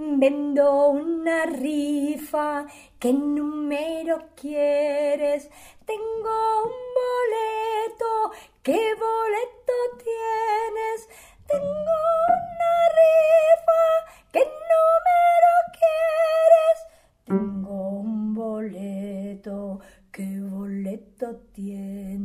Vendo una rifa, ¿qué número quieres? Tengo un boleto, ¿qué boleto tienes? Tengo una rifa, ¿qué número quieres? Tengo un boleto, ¿qué boleto tienes?